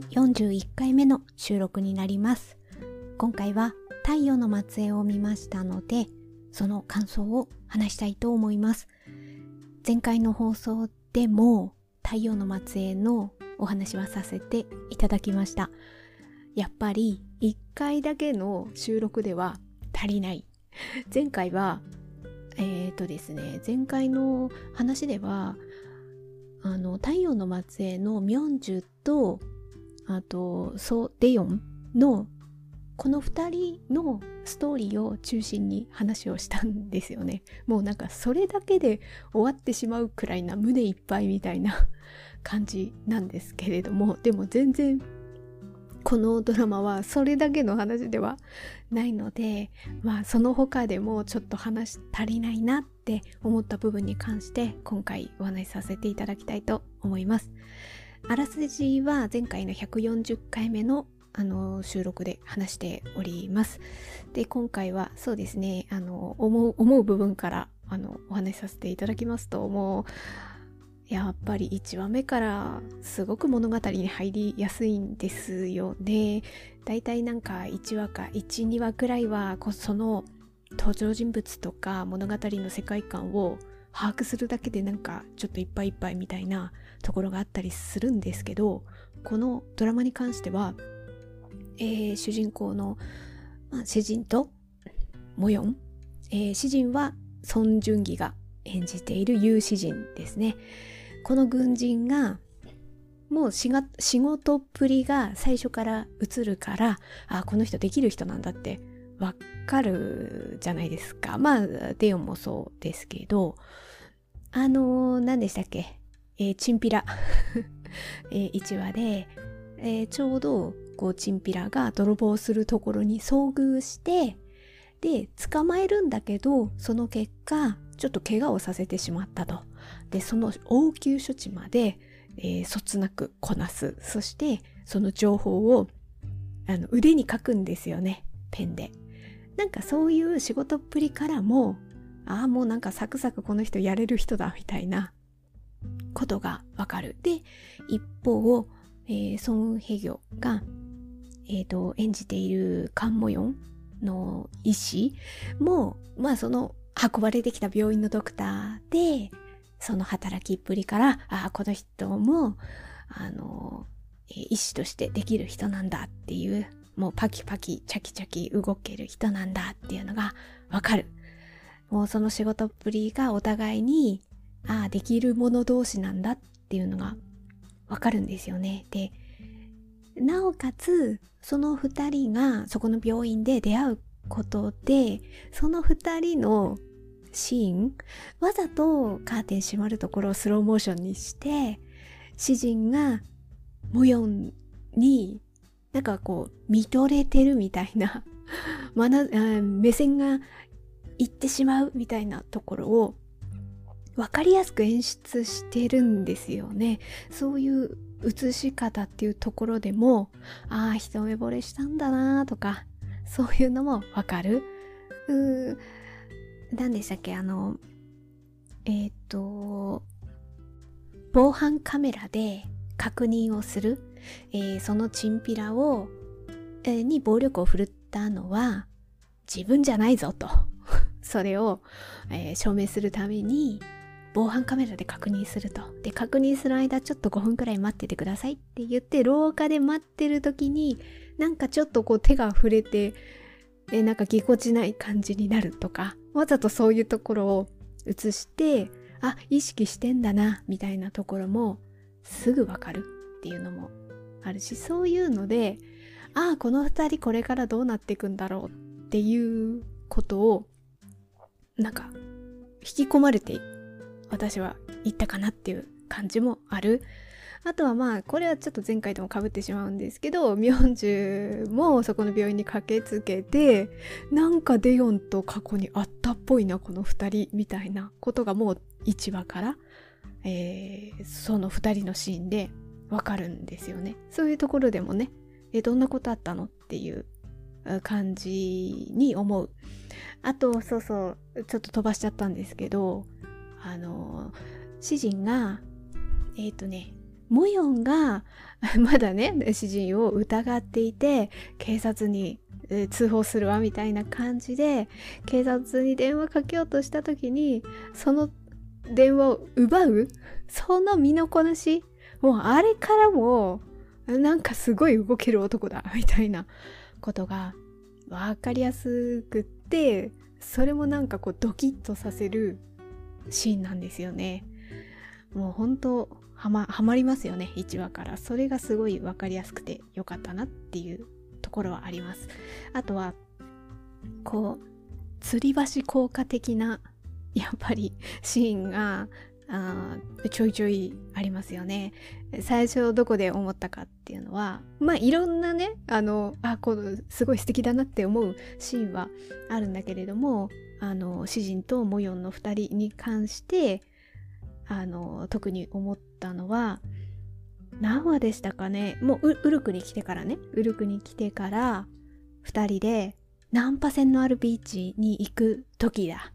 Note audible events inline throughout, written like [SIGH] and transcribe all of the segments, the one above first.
141回目の収録になります。今回は太陽の末裔を見ましたのでその感想を話したいと思います。前回の放送でも太陽の末裔のお話はさせていただきました。やっぱり1回だけの収録では足りない。前回はえっ、ー、とですね前回の話ではあの太陽の末裔のミョンジュとあとソ・デヨンのこの2人のストーリーを中心に話をしたんですよね。もうなんかそれだけで終わってしまうくらいな胸いっぱいみたいな感じなんですけれどもでも全然このドラマはそれだけの話ではないのでまあその他でもちょっと話足りないなって思った部分に関して今回お話しさせていただきたいと思います。あらすじは前回の140回目のあの収録で話しております。で今回はそうですねあの思う思う部分からあのお話しさせていただきますともうやっぱり1話目からすごく物語に入りやすいんですよね。だいたいなんか1話か1、2話くらいはその登場人物とか物語の世界観を把握するだけでなんかちょっといっぱいいっぱいみたいなところがあったりするんですけどこのドラマに関しては、えー、主人公の、まあ、主人とモヨン、えー、詩人はソン・ジュンギが演じている有詩人ですね。この軍人がもう仕事っぷりが最初から映るからあこの人できる人なんだってわかるじゃないですかまあデヨンもそうですけどあの何でしたっけ、えー、チンピラ、[LAUGHS] えー、1話で、えー、ちょうどこうチンピラが泥棒するところに遭遇してで捕まえるんだけどその結果ちょっと怪我をさせてしまったと。でその応急処置まで、えー、そつなくこなす。そしてその情報をあの腕に書くんですよね。ペンで。なんかそういう仕事っぷりからもああもうなんかサクサクこの人やれる人だみたいな。ことがわかるで一方、えー、ソン・ヘギョが、えーと、演じているカンモヨンの医師もまあその運ばれてきた病院のドクターでその働きっぷりから、ああ、この人も、あの、医師としてできる人なんだっていう、もうパキパキ、チャキチャキ動ける人なんだっていうのがわかる。もうその仕事っぷりがお互いに、ああ、できる者同士なんだっていうのがわかるんですよね。で、なおかつ、その二人がそこの病院で出会うことで、その二人のシーンわざとカーテン閉まるところをスローモーションにして詩人がモヨンになんかこう見とれてるみたいな [LAUGHS] な目線がいってしまうみたいなところを分かりやすく演出してるんですよね。そういう映し方っていうところでもああ一目惚れしたんだなとかそういうのもわかる。うー何でしたっけ？あのえっ、ー、と防犯カメラで確認をする、えー、そのチンピラを、えー、に暴力を振るったのは自分じゃないぞと。それを、えー、証明するために防犯カメラで確認すると。で、確認する間ちょっと5分くらい待っててくださいって言って廊下で待ってる時になんかちょっとこう手が触れて、えなんかぎこちない感じになるとかわざとそういうところを映してあ意識してんだなみたいなところもすぐわかるっていうのもあるしそういうのでああこの2人これからどうなっていくんだろうっていうことをなんか引き込まれて私は言ったかなっていう感じもあるあとはまあこれはちょっと前回ともかぶってしまうんですけどミョンジュもそこの病院に駆けつけてなんかデヨンと過去にあったっぽいなこの2人みたいなことがもう1話から、えー、その2人のシーンでわかるんですよね。そういうところでもねえどんなことあったのっていう感じに思う。あとそうそうちょっと飛ばしちゃったんですけどあの詩人がえっ、ー、とねモヨンが [LAUGHS] まだね詩人を疑っていて警察に通報するわみたいな感じで警察に電話かけようとした時にその電話を奪うその身のこなしもうあれからもなんかすごい動ける男だみたいなことが分かりやすくってそれもなんかこうドキッとさせるシーンなんですよね。もう本当はまはまりますよね1話から。それがすごい分かりやすくてよかったなっていうところはあります。あとはこう吊り橋効果的なやっぱりシーンがあちょいちょいありますよね。最初どこで思ったかっていうのはまあいろんなねあのあこのすごい素敵だなって思うシーンはあるんだけれどもあの詩人とモヨンの2人に関してあの特に思ったのは何話でしたかね？もうウルクに来てからね。ウルクに来てから2人でナンパ船のあるビーチに行く時だ。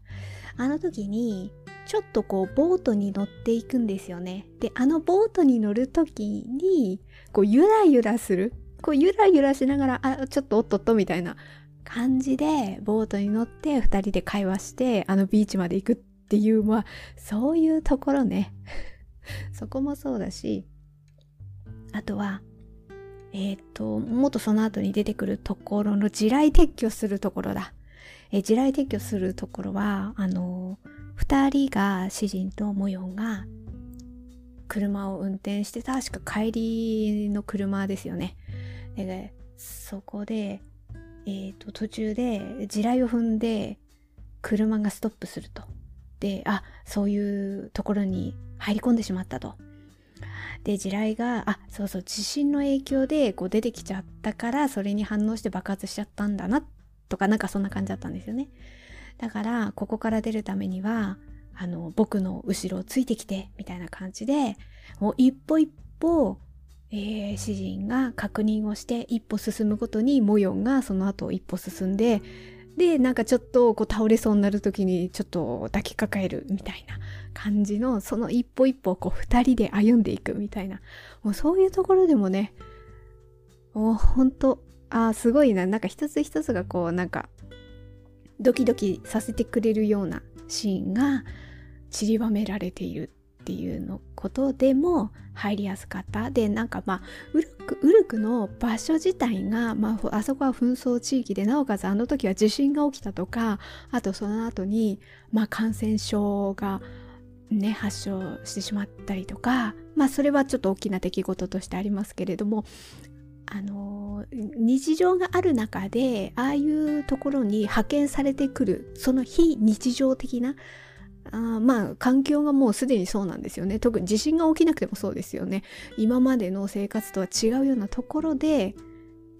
あの時にちょっとこうボートに乗っていくんですよね。であのボートに乗る時にこうゆらゆらする。こうゆらゆらしながらあちょっとおっとっとみたいな感じでボートに乗って2人で会話してあのビーチまで行くっていうまあそういうところね。[LAUGHS] そこもそうだしあとはえっ、ともっとその後に出てくるところの地雷撤去するところだ、え、地雷撤去するところはあの2人が詩人とモヨンが車を運転して確か帰りの車ですよね。でそこでえーと、途中で地雷を踏んで車がストップすると。で、あ、そういうところに入り込んでしまったと。で、地雷が、あ、そうそう、地震の影響でこう出てきちゃったから、それに反応して爆発しちゃったんだな、とか、なんかそんな感じだったんですよね。だから、ここから出るためには、あの、僕の後ろをついてきて、みたいな感じで、もう一歩一歩、えー、詩人が確認をして一歩進むごとにモヨンがその後一歩進んででなんかちょっとこう倒れそうになる時にちょっと抱きかかえるみたいな感じのその一歩一歩こう二人で歩んでいくみたいな。もうそういうところでもねもうほんとあすごいな。なんか一つ一つがこうなんかドキドキさせてくれるようなシーンが散りばめられている。っていうのことでも入りやすかった。でなんかまあウルクウルクの場所自体が、まあ、あそこは紛争地域でなおかつあの時は地震が起きたとかあとその後にまあ感染症がね発症してしまったりとかまあそれはちょっと大きな出来事としてありますけれどもあの日常がある中でああいうところに派遣されてくるその非日常的なあまあ環境がもうすでにそうなんですよね。特に地震が起きなくてもそうですよね。今までの生活とは違うようなところで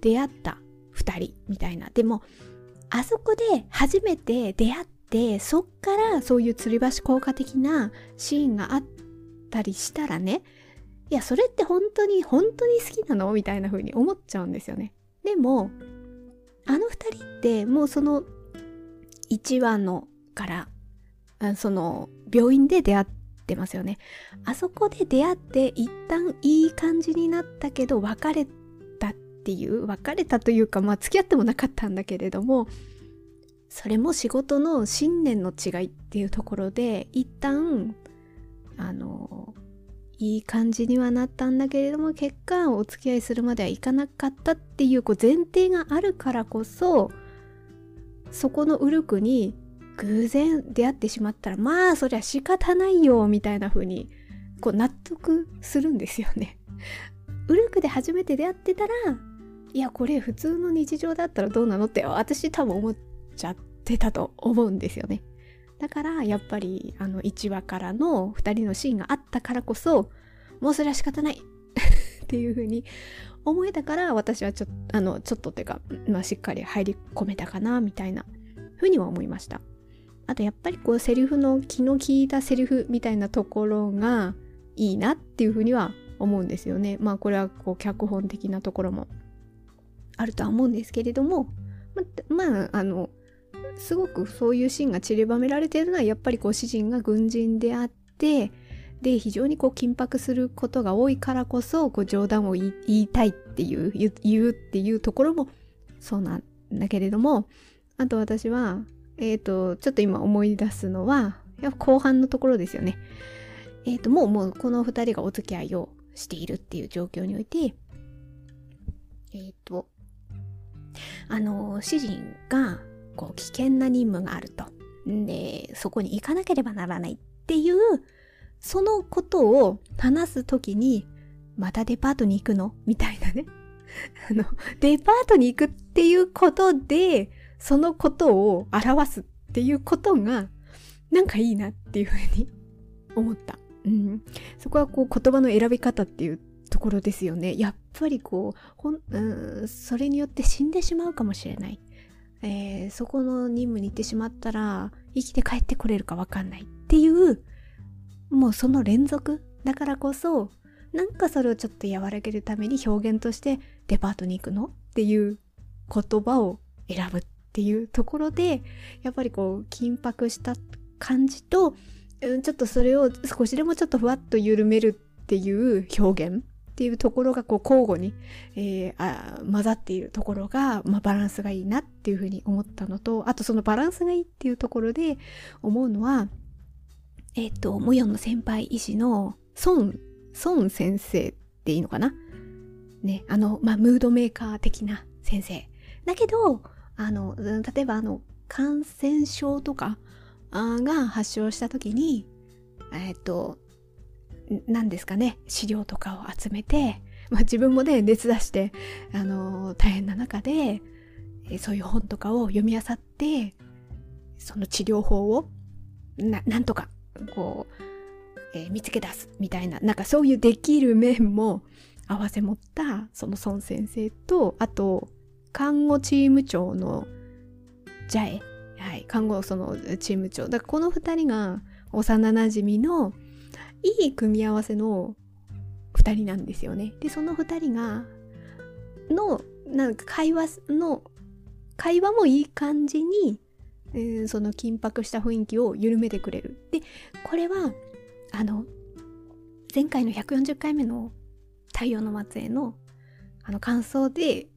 出会った2人みたいな。でもあそこで初めて出会ってそっからそういう吊り橋効果的なシーンがあったりしたらねいやそれって本当に本当に好きなのみたいな風に思っちゃうんですよね。でもあの2人ってもうその1話のからその病院で出会ってますよね。あそこで出会って一旦いい感じになったけど別れたっていう別れたというかまあ付き合ってもなかったんだけれどもそれも仕事の信念の違いっていうところで一旦あのいい感じにはなったんだけれども結果お付き合いするまではいかなかったっていうこう前提があるからこそそこのウルクに偶然出会ってしまったらまあそりゃ仕方ないよみたいな風にこう納得するんですよね。[LAUGHS] ウルクで初めて出会ってたらいやこれ普通の日常だったらどうなのって私多分思っちゃってたと思うんですよね。だからやっぱりあの1話からの2人のシーンがあったからこそもうそれは仕方ない [LAUGHS] っていう風に思えたから私はちょあのちょっとっていうか、まあ、しっかり入り込めたかなみたいな風には思いました。あとやっぱりこうセリフの気の利いたセリフみたいなところがいいなっていうふうには思うんですよね。まあこれはこう脚本的なところもあるとは思うんですけれどもままああのすごくそういうシーンが散りばめられているのはやっぱりこう詩人が軍人であってで非常にこう緊迫することが多いからこそこう冗談を言いたいっていう言うっていうところもそうなんだけれどもあと私はえっ、ー、とちょっと今思い出すのはやっぱ後半のところですよね。えっ、ー、ともうもうこの2人がお付き合いをしているっていう状況においてえっ、ー、とあの主人がこう危険な任務があると。でそこに行かなければならないっていうそのことを話す時にまたデパートに行くの？みたいなね。あの、デパートに行くっていうことで、そのことを表すっていうことが、なんかいいなっていうふうに [LAUGHS] 思った。うん。そこはこう言葉の選び方っていうところですよね。やっぱりこう、ほん、うん、それによって死んでしまうかもしれない。えー、そこの任務に行ってしまったら、生きて帰ってこれるかわかんないっていう、もうその連続だからこそ、なんかそれをちょっと和らげるために表現としてデパートに行くのっていう言葉を選ぶっていうところで、やっぱりこう緊迫した感じと、うん、ちょっとそれを少しでもちょっとふわっと緩めるっていう表現っていうところがこう交互に、えー、あ混ざっているところが、まあ、バランスがいいなっていうふうに思ったのとあとそのバランスがいいっていうところで思うのはえっ、ー、とモヨンの先輩医師の孫孫先生っていいのかな？ねあのまあムードメーカー的な先生。だけどあの例えばあの感染症とかが発症した時にえっ、ー、と何ですかね資料とかを集めて、まあ、自分もね熱出して、あのー、大変な中で、えそういう本とかを読み漁ってその治療法をななんとかこう、えー、見つけ出すみたいななんかそういうできる面も合わせ持ったその孫先生とあと看護チーム長のジャエ、はい、看護そのチーム長だからこの2人が幼なじみのいい組み合わせの2人なんですよね。でその2人がのなんか会話の会話もいい感じに、えー、その緊迫した雰囲気を緩めてくれる。でこれはあの前回の140回目の「太陽の末裔の」あの感想で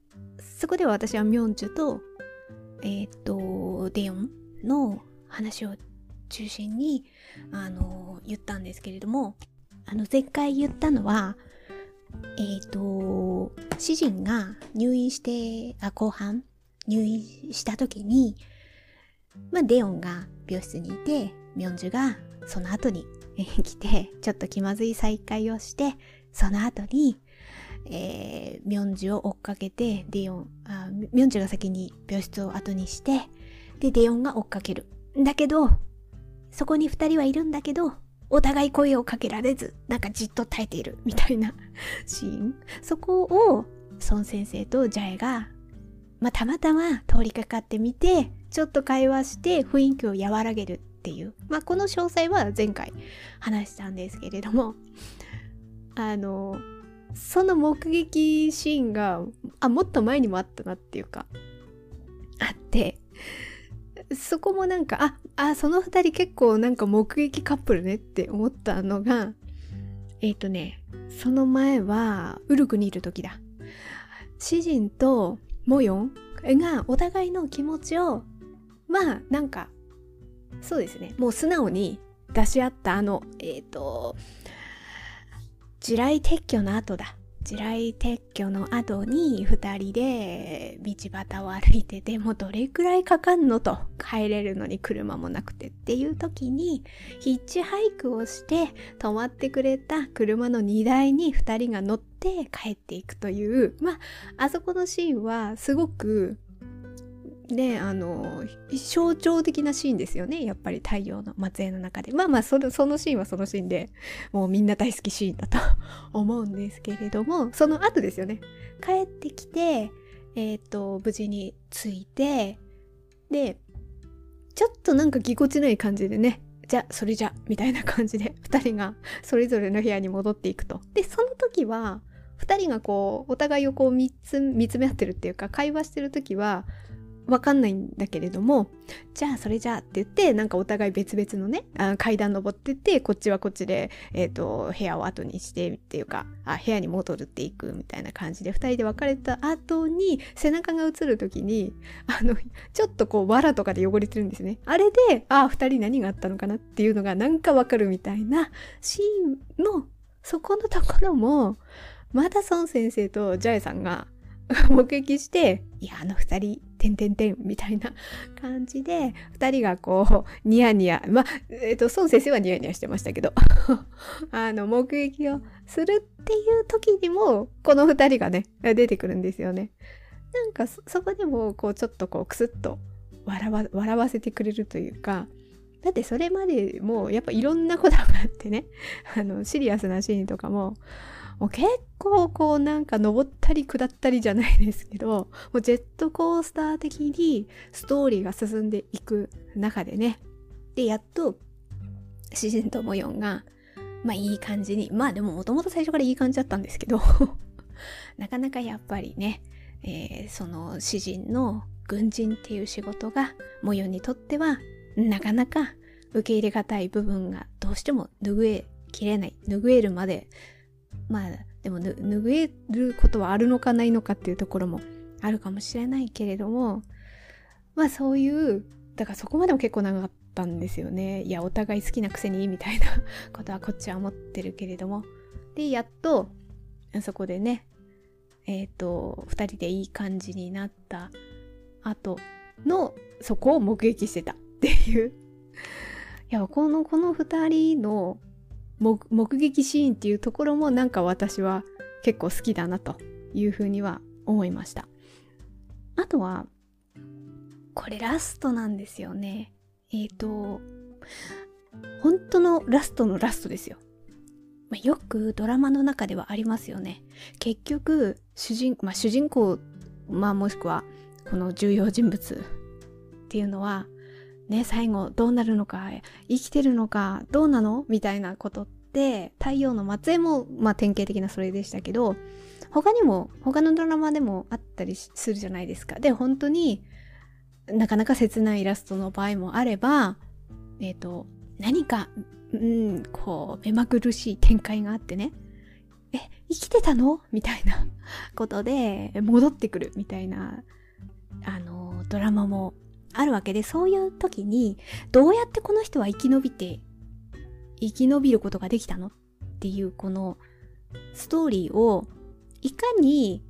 そこでは私はミョンジュとえっ、とデヨンの話を中心にあの言ったんですけれどもあの前回言ったのはえっ、と主人が入院してあ後半入院した時にまあデオンが病室にいてミョンジュがその後に来てちょっと気まずい再会をしてその後にえー、ミョンジュを追っかけてデヨンあミョンジュが先に病室を後にしてでデヨンが追っかけるだけどそこに二人はいるんだけど、お互い声をかけられず、なんかじっと耐えているみたいな [LAUGHS] シーン。そこを、孫先生とジャエが、まあ、たまたま通りかかってみて、ちょっと会話して雰囲気を和らげるっていう。まあ、この詳細は前回話したんですけれども、あの、その目撃シーンが、あ、もっと前にもあったなっていうか、あって、そこもなんか、あ、あ、その二人結構なんか目撃カップルねって思ったのが、えっ、ー、とね、その前は、ウルクにいる時だ。詩人とモヨンがお互いの気持ちを、まあ、なんか、そうですね、もう素直に出し合ったあの、えっ、ー、と、地雷撤去の後だ。地雷撤去の後に2人で道端を歩いててもどれくらいかかんのと帰れるのに車もなくてっていう時にヒッチハイクをして止まってくれた車の荷台に2人が乗って帰っていくというまああそこのシーンはすごくねあの象徴的なシーンですよね。やっぱり太陽の末裔の中で。まあまあそのそのシーンはそのシーンでもうみんな大好きシーンだと [LAUGHS] 思うんですけれどもその後ですよね。帰ってきてえっ、ー、と無事に着いてでちょっとなんかぎこちない感じでねじゃあそれじゃみたいな感じで2人がそれぞれの部屋に戻っていくと。でその時は2人がこうお互いをこう見つ見つめ合ってるっていうか会話してる時はわかんないんだけれども、じゃあそれじゃあって言って、なんかお互い別々のね、あ階段登ってって、こっちはこっちで、え、ー、と、部屋を後にしてっていうか、あ、部屋に戻るっていくみたいな感じで、二人で別れた後に、背中が映る時に、あの、ちょっとこう、藁とかで汚れてるんですね。あれで、あ、二人何があったのかなっていうのがなんかわかるみたいなシーンの、そこのところも、また孫先生とジャエさんが [LAUGHS] 目撃して、いや、あの二人、てんてんてん、みたいな [LAUGHS] 感じで、二人がこう、ニヤニヤ、まあ、えっ、ー、と、孫先生はニヤニヤしてましたけど、[LAUGHS] あの、目撃をするっていう時にも、この二人がね、出てくるんですよね。なんかそ、そこでも、こう、ちょっとこう、くすっと笑わ、笑わせてくれるというか、だってそれまでもやっぱいろんなことがあってね、あの、シリアスなシーンとかも、もう結構こうなんか登ったり下ったりじゃないですけど、もうジェットコースター的にストーリーが進んでいく中でね、で、やっと、詩人ともよんが、まあいい感じに、まあでももともと最初からいい感じだったんですけど [LAUGHS] なかなかやっぱりね、えー、その詩人の軍人っていう仕事が、もよんにとっては、なかなか受け入れがたい部分がどうしても拭えきれない、拭えるまでまあでも拭えることはあるのかないのかっていうところもあるかもしれないけれどもまあそういうだからそこまでも結構長かったんですよね。いやお互い好きなくせにみたいな [LAUGHS] ことはこっちは思ってるけれども。でやっとそこでねえっ、ー、と2人でいい感じになった後のそこを目撃してたっていう。[LAUGHS] いやこのこの2人の目撃シーンっていうところもなんか私は結構好きだなというふうには思いました。あとは、これラストなんですよね。えっ、ー、と、本当のラストのラストですよ。よくドラマの中ではありますよね。結局、主人、まあ、主人公、まあもしくはこの重要人物っていうのは、ね、最後どうなるのか、生きてるのか、どうなのみたいなことって、太陽の末裔も、まあ典型的なそれでしたけど、他にも、他のドラマでもあったりするじゃないですか。で、本当になかなか切ないイラストの場合もあれば、えっ、ー、と、何か、うん、こう、目まぐるしい展開があってね、え、生きてたの？みたいな [LAUGHS] ことで戻ってくるみたいな、あの、ドラマもあるわけで、そういう時に、どうやってこの人は生き延びて、生き延びることができたのっていうこのストーリーを、いかに、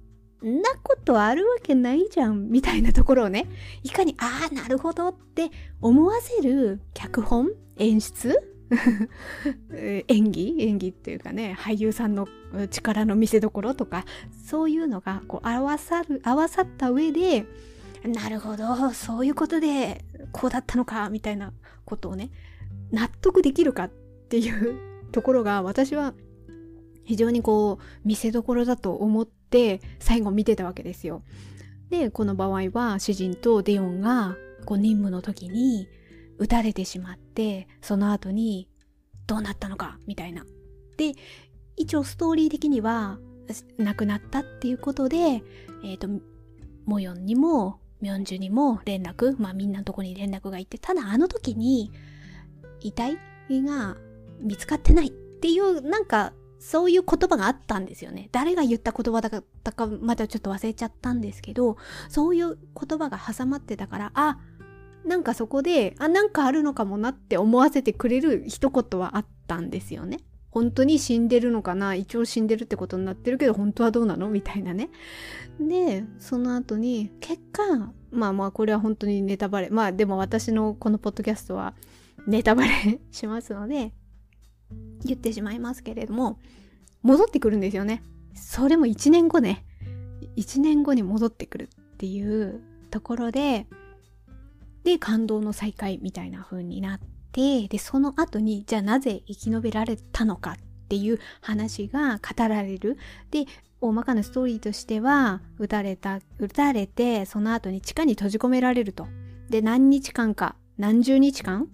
んなことあるわけないじゃん、みたいなところをね、[LAUGHS] いかに、ああ、なるほどって思わせる脚本演出？[LAUGHS] 演技？演技っていうかね、俳優さんの力の見せ所とか、そういうのがこう合わさる、合わさった上で、なるほど、そういうことでこうだったのか、みたいなことをね、納得できるかっっていうところが私は非常にこう見せどころだと思って最後見てたわけですよ。で、この場合は主人とデヨンがこう任務の時に撃たれてしまって、その後にどうなったのか、みたいな。で、一応ストーリー的には亡くなったっていうことで、えっ、ー、と、モヨンにもミョンジュにも連絡、まあみんなのとこに連絡がいって、ただあの時に遺体が見つかってないっていう、なんかそういう言葉があったんですよね。誰が言った言葉だったかまだちょっと忘れちゃったんですけど、そういう言葉が挟まってたから、あ、なんかそこで、あ、なんかあるのかもなって思わせてくれる一言はあったんですよね。本当に死んでるのかな？一応死んでるってことになってるけど本当はどうなの？みたいなね。で、その後に結果、まあまあこれは本当にネタバレ。まあでも私のこのポッドキャストはネタバレ [LAUGHS] しますので言ってしまいますけれども戻ってくるんですよね。それも1年後ね。1年後に戻ってくるっていうところでで感動の再会みたいな風になって、で、その後に、じゃあなぜ生き延びられたのかっていう話が語られる。で、大まかなストーリーとしては、撃たれた、撃たれて、その後に地下に閉じ込められると。で、何日間か、何十日間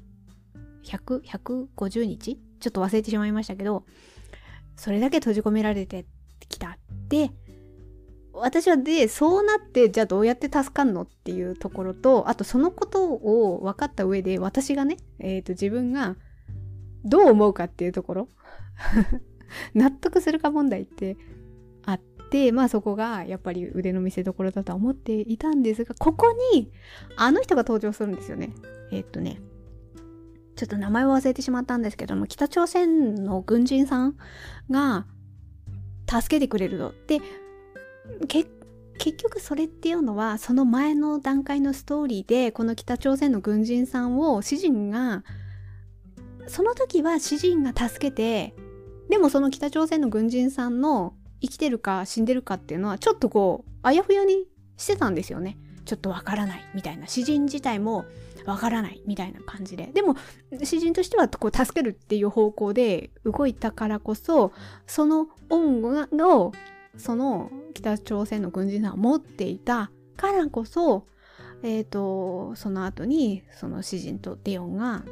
?100、150日？ちょっと忘れてしまいましたけど、それだけ閉じ込められてきたって、私はでそうなってじゃあどうやって助かんのっていうところとあとそのことを分かった上で私がね、えーと、自分がどう思うかっていうところ [LAUGHS] 納得するか問題ってあってまあそこがやっぱり腕の見せ所だとは思っていたんですがここにあの人が登場するんですよね。えっ、ー、とねちょっと名前を忘れてしまったんですけども北朝鮮の軍人さんが助けてくれるので結局それっていうのはその前の段階のストーリーでこの北朝鮮の軍人さんを詩人がその時は詩人が助けてでもその北朝鮮の軍人さんの生きてるか死んでるかっていうのはちょっとこうあやふやにしてたんですよね。ちょっとわからないみたいな。詩人自体もわからないみたいな感じででも詩人としてはこう助けるっていう方向で動いたからこそその恩をその北朝鮮の軍人さんを持っていたからこそ、えっ、ー、と、その後にその詩人とデヨンが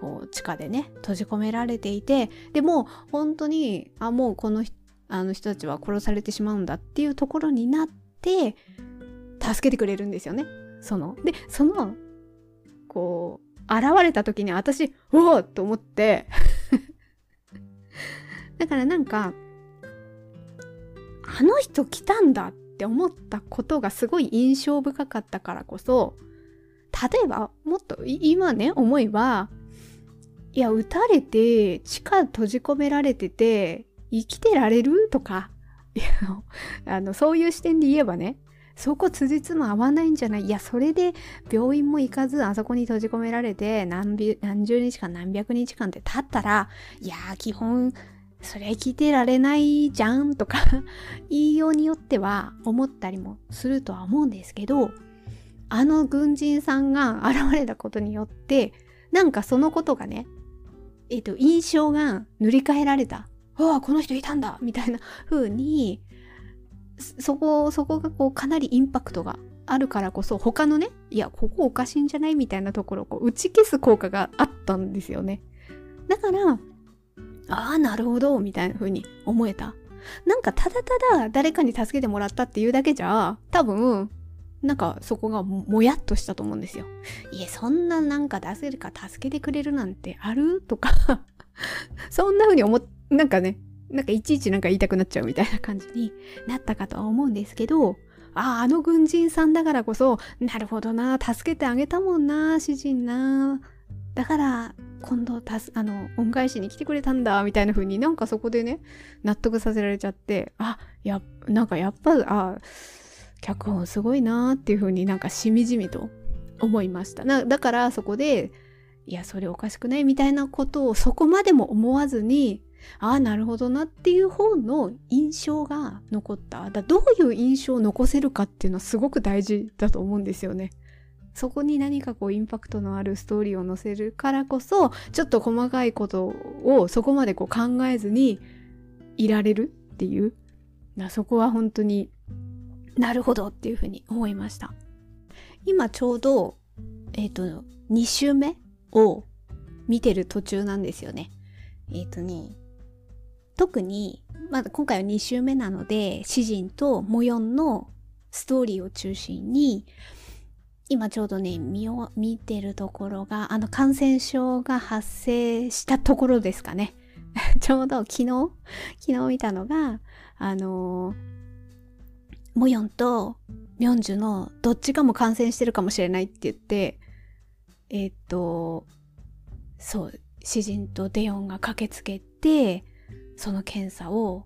こう地下でね閉じ込められていてでも本当にあもうこのあの人たちは殺されてしまうんだっていうところになって助けてくれるんですよね。そのでそのこう現れた時に私おおと思って。[LAUGHS] だからなんかあの人来たんだって思ったことがすごい印象深かったからこそ例えばもっと今ね思えばいや撃たれて地下閉じ込められてて生きてられるとかあのそういう視点で言えばねそこ辻褄合わないんじゃない？いやそれで病院も行かずあそこに閉じ込められて何何十日間何百日間って経ったらいや基本それ聞いてられないじゃんとか [LAUGHS] 言いようによっては思ったりもするとは思うんですけどあの軍人さんが現れたことによってなんかそのことがねえっ、と印象が塗り替えられた。わあこの人いたんだみたいな風にそこそこがこうかなりインパクトがあるからこそ他のねいやここおかしいんじゃないみたいなところをこう打ち消す効果があったんですよねだからああ、なるほど、みたいな風に思えた。なんかただただ誰かに助けてもらったっていうだけじゃ、多分、なんかそこがもやっとしたと思うんですよ。いえ、そんななんか出せるか助けてくれるなんてある？とか [LAUGHS] そんな風に思っ、なんかね、なんかいちいちなんか言いたくなっちゃうみたいな感じになったかとは思うんですけど、ああ、あの軍人さんだからこそ、なるほどな、助けてあげたもんな、主人な。だから今度たすあの恩返しに来てくれたんだみたいな風になんかそこでね納得させられちゃってあやなんかやっぱあ脚本すごいなっていう風になんかしみじみと思いましたなだからそこでいやそれおかしくないみたいなことをそこまでも思わずにああなるほどなっていう方の印象が残った。だどういう印象を残せるかっていうのはすごく大事だと思うんですよね。そこに何かこうインパクトのあるストーリーを載せるからこそちょっと細かいことをそこまでこう考えずにいられるっていう。そこは本当になるほどっていうふうに思いました。今ちょうどえっ、ー、と2週目を見てる途中なんですよね。えっ、ー、とね特にまだ今回は2週目なので詩人と模様のストーリーを中心に今ちょうどね、見を、見てるところが、あの感染症が発生したところですかね。[LAUGHS] ちょうど昨日、昨日見たのが、あのー、モヨンとミョンジュのどっちかも感染してるかもしれないって言って、えっ、と、そう、詩人とデヨンが駆けつけて、その検査を、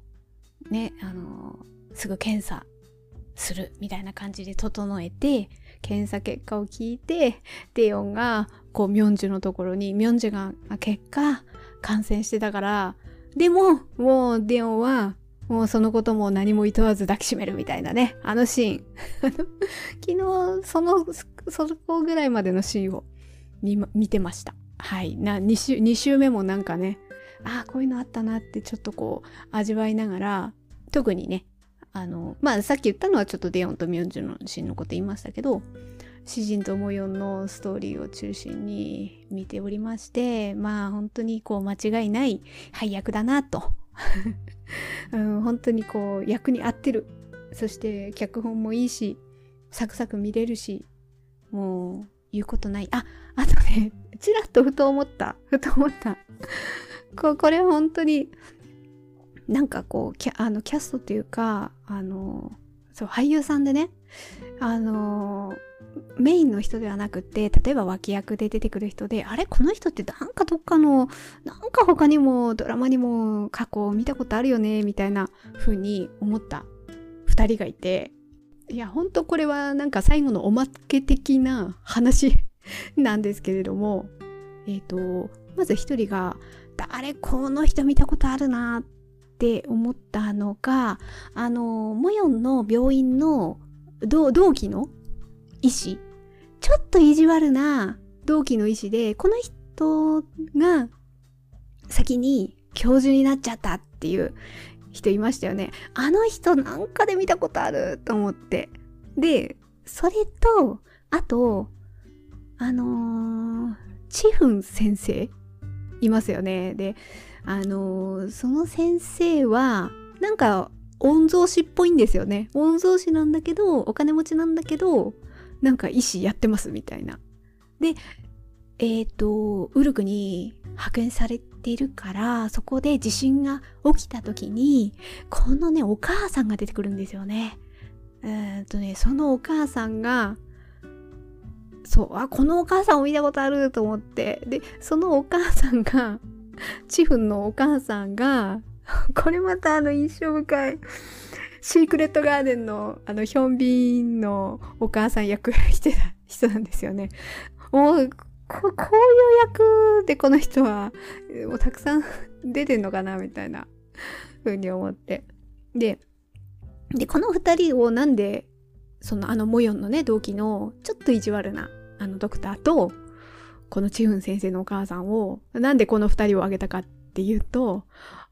ね、あの、すぐ検査するみたいな感じで整えて、検査結果を聞いて、デヨンが、こう、ミョンジュのところに、ミョンジュが、結果、感染してたから、でも、もう、デヨンは、もうそのことも何も厭わず抱きしめるみたいなね、あのシーン。[LAUGHS] 昨日、その、そこぐらいまでのシーンを見てました。はい。な、2週、2週目もなんかね、ああ、こういうのあったなってちょっとこう、味わいながら、特にね、あの、まあさっき言ったのはちょっとデヨンとミョンジュのシーンのこと言いましたけど、詩人と模様のストーリーを中心に見ておりまして、まあ本当にこう間違いない配役だなと。[LAUGHS] うん、本当にこう役に合ってる。そして脚本もいいしサクサク見れるしもう言うことない。ああとねちらっとふと思った。ふと思った。ここれ本当になんかこうキャあのキャストっていうかあのそう俳優さんでねあのメインの人ではなくて例えば脇役で出てくる人であれこの人ってなんかどっかのなんか他にもドラマにも過去見たことあるよねみたいな風に思った2人がいて。いやほんとこれはなんか最後のおまけ的な話 [LAUGHS] なんですけれどもえっ、ー、とまず1人が誰この人見たことあるなって思ったのがあのモヨンの病院の同期の医師。ちょっと意地悪な同期の医師でこの人が先に教授になっちゃったっていう人いましたよね。あの人なんかで見たことあると思って。でそれとあとあのー、チフン先生いますよねであのー、その先生はなんか御曹司っぽいんですよね御曹司なんだけどお金持ちなんだけどなんか医師やってますみたいな。で、えっ、ー、と、ウルクに派遣されてるから、そこで地震が起きた時に、このね、お母さんが出てくるんですよね。えっ、とね、そのお母さんが、そう、あ、このお母さんを見たことあると思って。で、そのお母さんが、[LAUGHS] チフンのお母さんが、[LAUGHS] これまたあの印象深い。シークレットガーデンのあのヒョンビンのお母さん役してた人なんですよね。もうこういう役でこの人はもうたくさん [LAUGHS] 出てんのかなみたいな風に思って。で、で、この二人をなんでそのあのモヨンのね同期のちょっと意地悪なあのドクターとこのチフン先生のお母さんをなんでこの二人を挙げたかっていうと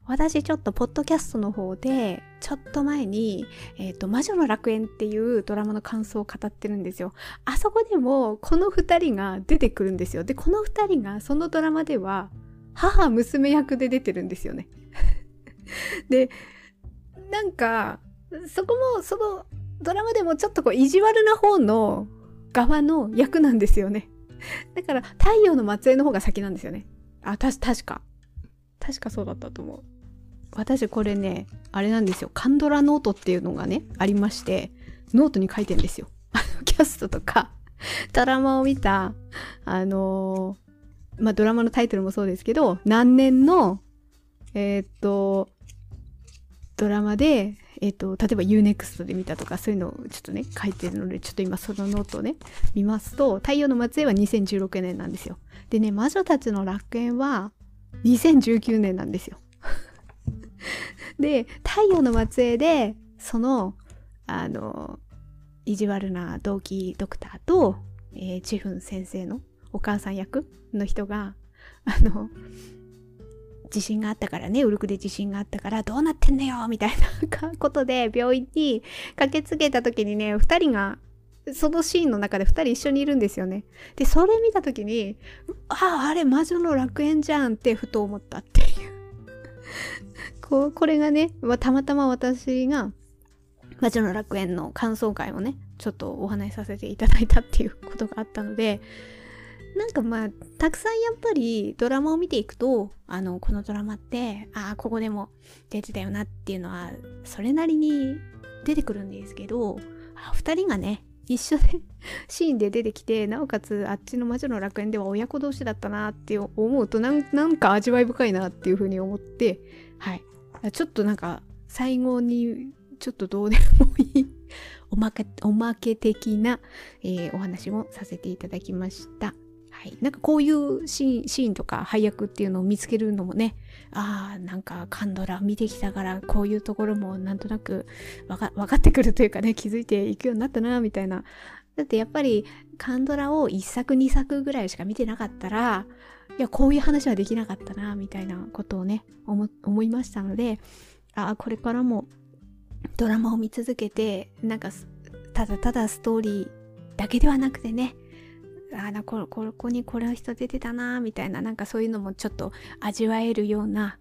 私ちょっとポッドキャストの方でちょっと前に、えっ、ー、と、魔女の楽園っていうドラマの感想を語ってるんですよ。あそこでもこの二人が出てくるんですよ。で、この二人がそのドラマでは母娘役で出てるんですよね。[LAUGHS] で、なんか、そこもそのドラマでもちょっとこう意地悪な方の側の役なんですよね。だから太陽の末裔の方が先なんですよね。あ、たし、確か。確かそうだったと思う。私これね、あれなんですよ。韓ドラノートっていうのがね、ありまして、ノートに書いてんですよ。[LAUGHS] キャストとか、ドラマを見た、あのー、まあ、ドラマのタイトルもそうですけど、何年の、えー、っと、ドラマで、えっ、と、例えば UNEXT で見たとか、そういうのをちょっとね、書いてるので、ちょっと今そのノートをね、見ますと、太陽の末裔は2016年なんですよ。でね、魔女たちの楽園は2019年なんですよ。[LAUGHS] で太陽の末裔でそのあの意地悪な同期ドクターと、えー、チフン先生のお母さん役の人があの地震があったからねウルクで地震があったからどうなってんだよみたいなことで病院に駆けつけた時にね2人がそのシーンの中で2人一緒にいるんですよね。でそれ見た時にあああれ魔女の楽園じゃんってふと思ったっていう [LAUGHS] こうこれがね、まあ、たまたま私が魔女の楽園の感想会をねちょっとお話しさせていただいたっていうことがあったのでなんかまあたくさんやっぱりドラマを見ていくとあのこのドラマってああここでも出てたよなっていうのはそれなりに出てくるんですけどあ2人がね一緒で [LAUGHS] シーンで出てきてなおかつあっちの魔女の楽園では親子同士だったなって思うとなんか味わい深いなっていうふうに思ってはいちょっとなんか最後にちょっとどうでもいいおまけおまけ的な、えー、お話もさせていただきました。はい、なんかこういうシーンとか配役っていうのを見つけるのもねああなんかカンドラ見てきたからこういうところもなんとなく分かってくるというかね気づいていくようになったなみたいな。だってやっぱりカンドラを1作2作ぐらいしか見てなかったらいやこういう話はできなかったなみたいなことをね思いましたのでああこれからもドラマを見続けてなんかただただストーリーだけではなくてねあなこここにこれの人出てたなみたいななんかそういうのもちょっと味わえるような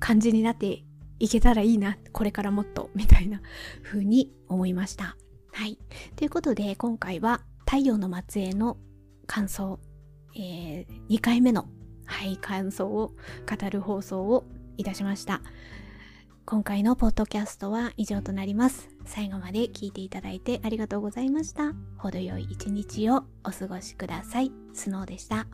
感じになっていけたらいいな、これからもっと、みたいな風に思いました。はい。ということで、今回は太陽の末裔の感想、えー、2回目の、はい、感想を語る放送をいたしました。今回のポッドキャストは以上となります。最後まで聞いていただいてありがとうございました。程よい一日をお過ごしください。スノーでした。